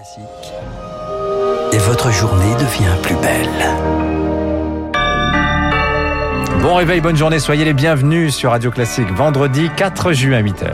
Classique. Et votre journée devient plus belle. Bon réveil, bonne journée, soyez les bienvenus sur Radio Classique, vendredi 4 juin à 8h.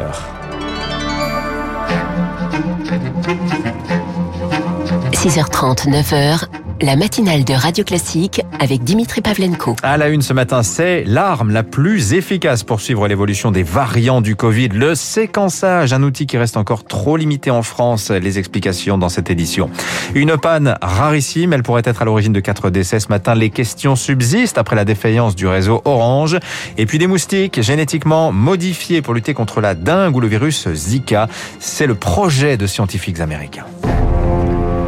– 6h30, 9h, la matinale de Radio Classique avec Dimitri Pavlenko. À la une ce matin, c'est l'arme la plus efficace pour suivre l'évolution des variants du Covid, le séquençage, un outil qui reste encore trop limité en France. Les explications dans cette édition. Une panne rarissime, elle pourrait être à l'origine de quatre décès ce matin. Les questions subsistent après la défaillance du réseau Orange. Et puis des moustiques génétiquement modifiés pour lutter contre la dengue ou le virus Zika. C'est le projet de scientifiques américains.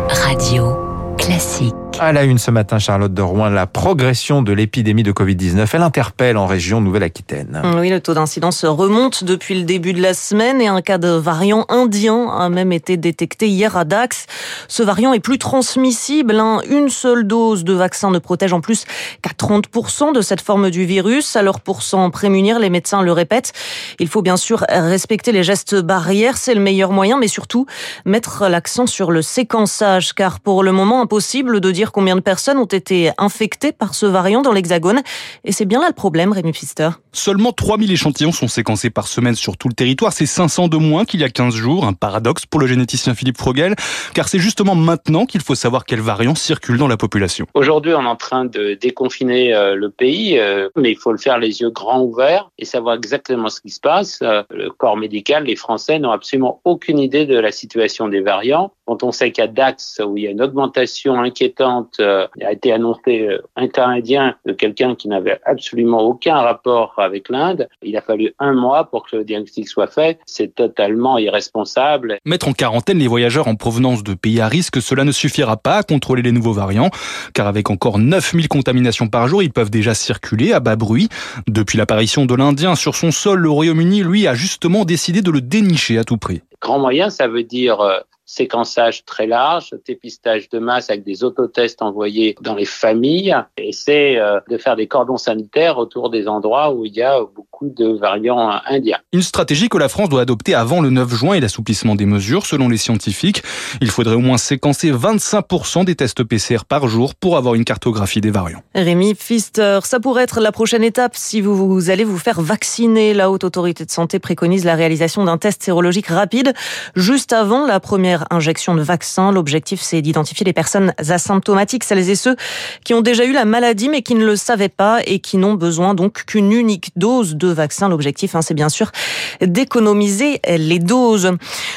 Radio classique. À la une ce matin, Charlotte de Rouen, la progression de l'épidémie de Covid-19, elle interpelle en région Nouvelle-Aquitaine. Oui, le taux d'incidence remonte depuis le début de la semaine et un cas de variant indien a même été détecté hier à Dax. Ce variant est plus transmissible. Hein. Une seule dose de vaccin ne protège en plus qu'à 30% de cette forme du virus. Alors pour s'en prémunir, les médecins le répètent, il faut bien sûr respecter les gestes barrières, c'est le meilleur moyen, mais surtout mettre l'accent sur le séquençage, car pour le moment impossible de dire combien de personnes ont été infectées par ce variant dans l'Hexagone. Et c'est bien là le problème, Rémi Pfister. Seulement 3000 échantillons sont séquencés par semaine sur tout le territoire. C'est 500 de moins qu'il y a 15 jours. Un paradoxe pour le généticien Philippe Frogel, car c'est justement maintenant qu'il faut savoir quel variant circule dans la population. Aujourd'hui, on est en train de déconfiner euh, le pays, euh, mais il faut le faire les yeux grands ouverts et savoir exactement ce qui se passe. Euh, le corps médical, les Français n'ont absolument aucune idée de la situation des variants. Quand on sait qu'à Dax, où il y a une augmentation inquiétante euh, il a été annoncé un cas indien de quelqu'un qui n'avait absolument aucun rapport avec l'Inde. Il a fallu un mois pour que le diagnostic soit fait. C'est totalement irresponsable. Mettre en quarantaine les voyageurs en provenance de pays à risque, cela ne suffira pas à contrôler les nouveaux variants, car avec encore 9000 contaminations par jour, ils peuvent déjà circuler à bas bruit. Depuis l'apparition de l'Indien sur son sol, le Royaume-Uni, lui, a justement décidé de le dénicher à tout prix. Grand moyen, ça veut dire euh, séquençage très large, dépistage de masse avec des autotests envoyés dans les familles, et c'est euh, de faire des cordons sanitaires autour des endroits où il y a beaucoup de variants indiens. Une stratégie que la France doit adopter avant le 9 juin et l'assouplissement des mesures, selon les scientifiques. Il faudrait au moins séquencer 25% des tests PCR par jour pour avoir une cartographie des variants. Rémi Pfister, ça pourrait être la prochaine étape si vous, vous allez vous faire vacciner. La Haute Autorité de Santé préconise la réalisation d'un test sérologique rapide juste avant la première injection de vaccin. L'objectif, c'est d'identifier les personnes asymptomatiques, celles et ceux qui ont déjà eu la maladie mais qui ne le savaient pas et qui n'ont besoin donc qu'une unique dose de vaccin. L'objectif, hein, c'est bien sûr d'économiser les doses.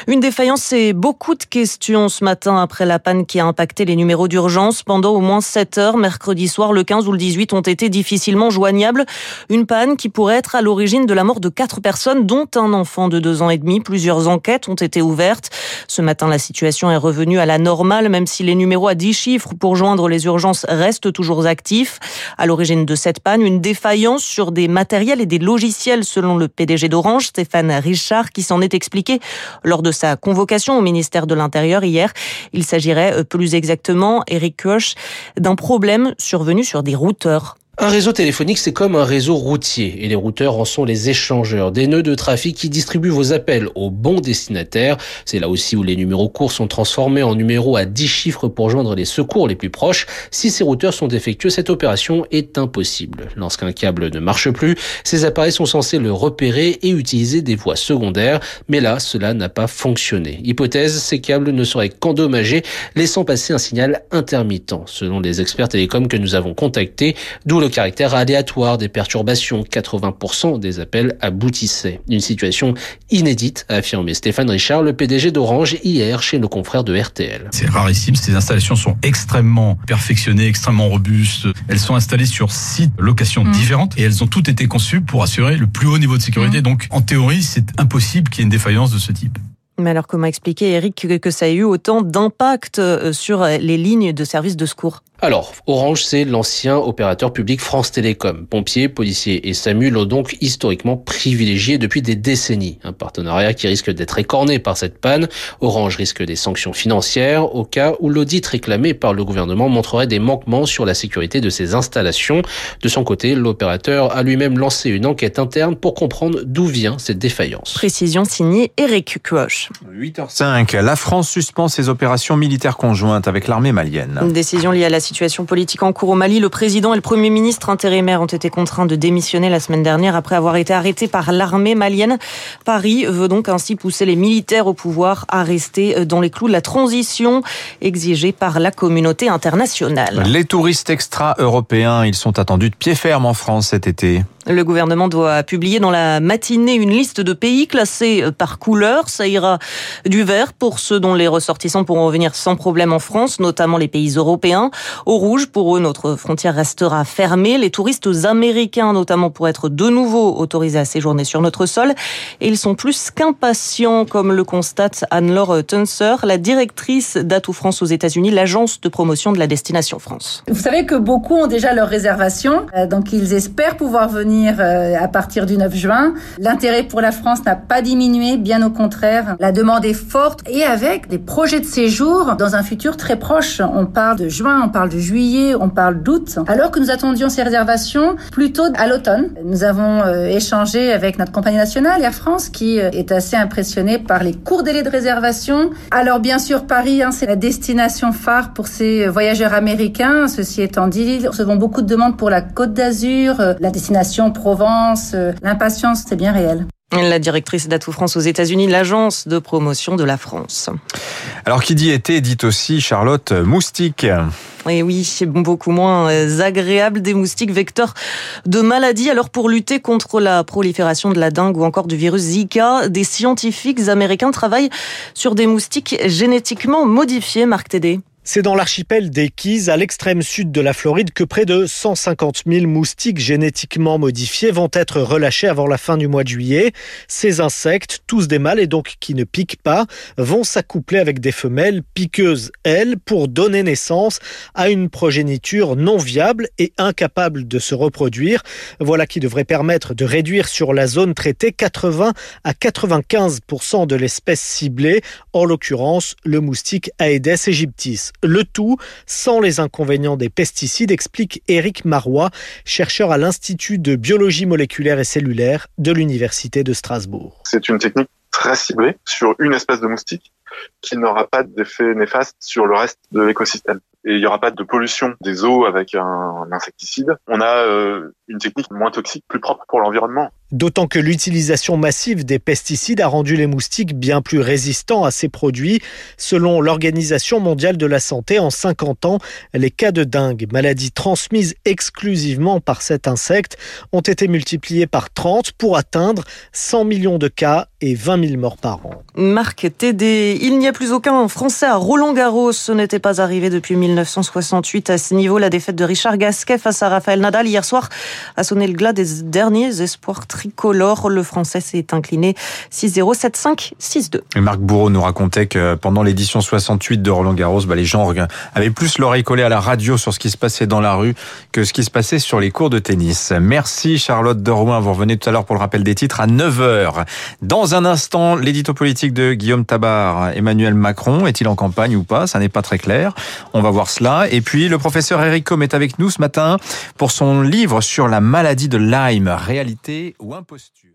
Une défaillance et beaucoup de questions ce matin après la panne qui a impacté les numéros d'urgence. Pendant au moins 7 heures, mercredi soir, le 15 ou le 18 ont été difficilement joignables. Une panne qui pourrait être à l'origine de la mort de quatre personnes, dont un enfant de 2 ans et demi. Plusieurs enquêtes ont été ouvertes. Ce matin, la situation est revenue à la normale, même si les numéros à 10 chiffres pour joindre les urgences restent toujours actifs. À l'origine de cette panne, une défaillance sur des matériels et des logiciels, selon le PDG d'Orange, Stéphane Richard, qui s'en est expliqué lors de sa convocation au ministère de l'Intérieur hier. Il s'agirait euh, plus exactement, Eric Koch, d'un problème survenu sur des routeurs. Un réseau téléphonique, c'est comme un réseau routier, et les routeurs en sont les échangeurs, des nœuds de trafic qui distribuent vos appels au bon destinataire. C'est là aussi où les numéros courts sont transformés en numéros à 10 chiffres pour joindre les secours les plus proches. Si ces routeurs sont défectueux, cette opération est impossible. Lorsqu'un câble ne marche plus, ces appareils sont censés le repérer et utiliser des voies secondaires, mais là, cela n'a pas fonctionné. Hypothèse, ces câbles ne seraient qu'endommagés, laissant passer un signal intermittent. Selon les experts télécoms que nous avons contactés, d'où le caractère aléatoire des perturbations. 80% des appels aboutissaient. Une situation inédite, a affirmé Stéphane Richard, le PDG d'Orange, hier chez nos confrères de RTL. C'est rarissime. Ces installations sont extrêmement perfectionnées, extrêmement robustes. Elles sont installées sur six locations mmh. différentes et elles ont toutes été conçues pour assurer le plus haut niveau de sécurité. Mmh. Donc, en théorie, c'est impossible qu'il y ait une défaillance de ce type. Mais alors, comment expliquer, Eric, que ça ait eu autant d'impact euh, sur les lignes de services de secours? Alors, Orange, c'est l'ancien opérateur public France Télécom. Pompiers, policiers et SAMU l'ont donc historiquement privilégié depuis des décennies. Un partenariat qui risque d'être écorné par cette panne. Orange risque des sanctions financières au cas où l'audit réclamé par le gouvernement montrerait des manquements sur la sécurité de ses installations. De son côté, l'opérateur a lui-même lancé une enquête interne pour comprendre d'où vient cette défaillance. Précision signée Eric Cuoche. 8h05. La France suspend ses opérations militaires conjointes avec l'armée malienne. Une décision liée à la situation politique en cours au Mali. Le président et le premier ministre intérimaire ont été contraints de démissionner la semaine dernière après avoir été arrêtés par l'armée malienne. Paris veut donc ainsi pousser les militaires au pouvoir à rester dans les clous de la transition exigée par la communauté internationale. Les touristes extra-européens, ils sont attendus de pied ferme en France cet été. Le gouvernement doit publier dans la matinée une liste de pays classés par couleur. Ça ira du vert pour ceux dont les ressortissants pourront revenir sans problème en France, notamment les pays européens. Au rouge, pour eux, notre frontière restera fermée. Les touristes américains, notamment, pourraient être de nouveau autorisés à séjourner sur notre sol. Et ils sont plus qu'impatients, comme le constate Anne-Laure Tunser, la directrice d'Atout France aux États-Unis, l'agence de promotion de la destination France. Vous savez que beaucoup ont déjà leur réservation, donc ils espèrent pouvoir venir euh, à partir du 9 juin. L'intérêt pour la France n'a pas diminué, bien au contraire. La demande est forte et avec des projets de séjour dans un futur très proche. On parle de juin, on parle de juillet, on parle d'août. Alors que nous attendions ces réservations plutôt à l'automne. Nous avons euh, échangé avec notre compagnie nationale Air France qui euh, est assez impressionnée par les courts délais de réservation. Alors bien sûr Paris, hein, c'est la destination phare pour ces voyageurs américains. Ceci étant dit, nous recevons beaucoup de demandes pour la Côte d'Azur, la destination Provence. Euh, l'impatience, c'est bien réel. La directrice d'Atout France aux États-Unis, l'agence de promotion de la France. Alors, qui dit été, dit aussi Charlotte moustique. Et oui, c'est beaucoup moins euh, agréable des moustiques vecteurs de maladies. Alors pour lutter contre la prolifération de la dengue ou encore du virus Zika, des scientifiques américains travaillent sur des moustiques génétiquement modifiés, Marc Tédé. C'est dans l'archipel des Keys, à l'extrême sud de la Floride, que près de 150 000 moustiques génétiquement modifiés vont être relâchés avant la fin du mois de juillet. Ces insectes, tous des mâles et donc qui ne piquent pas, vont s'accoupler avec des femelles piqueuses, elles, pour donner naissance à une progéniture non viable et incapable de se reproduire. Voilà qui devrait permettre de réduire sur la zone traitée 80 à 95% de l'espèce ciblée, en l'occurrence le moustique Aedes aegyptis. Le tout sans les inconvénients des pesticides, explique Éric Marois, chercheur à l'Institut de biologie moléculaire et cellulaire de l'Université de Strasbourg. C'est une technique très ciblée sur une espèce de moustique qui n'aura pas d'effet néfaste sur le reste de l'écosystème. Et il n'y aura pas de pollution des eaux avec un, insecticide. On a euh, une technique moins toxique, plus propre pour l'environnement. D'autant que l'utilisation massive des pesticides a rendu les moustiques bien plus résistants à ces produits. Selon l'Organisation mondiale de la santé, en 50 ans, les cas de dengue, maladie transmise exclusivement par cet insecte, ont été multipliés par 30 pour atteindre 100 millions de cas et 20 000 morts par an. Marc Tédé, il n'y a plus aucun Français à Roland-Garros. Ce n'était pas arrivé depuis 1968 à ce niveau. La défaite de Richard Gasquet face à Raphaël Nadal hier soir a sonné le glas des derniers espoirs tricolores. Le Français s'est incliné 6-0, 7-5, 6-2. Marc Bourreau nous racontait que pendant l'édition 68 de Roland-Garros, bah, les gens avaient plus l'oreille collée à la radio sur ce qui se passait dans la rue que ce qui se passait sur les cours de tennis. Merci Charlotte Derouin. Vous revenez tout à l'heure pour le rappel des titres à 9h. Dans un instant, l'édito politique de Guillaume Tabar. Emmanuel Macron est-il en campagne ou pas? Ça n'est pas très clair. On va voir cela. Et puis, le professeur Eric Com est avec nous ce matin pour son livre sur la maladie de Lyme, réalité ou imposture.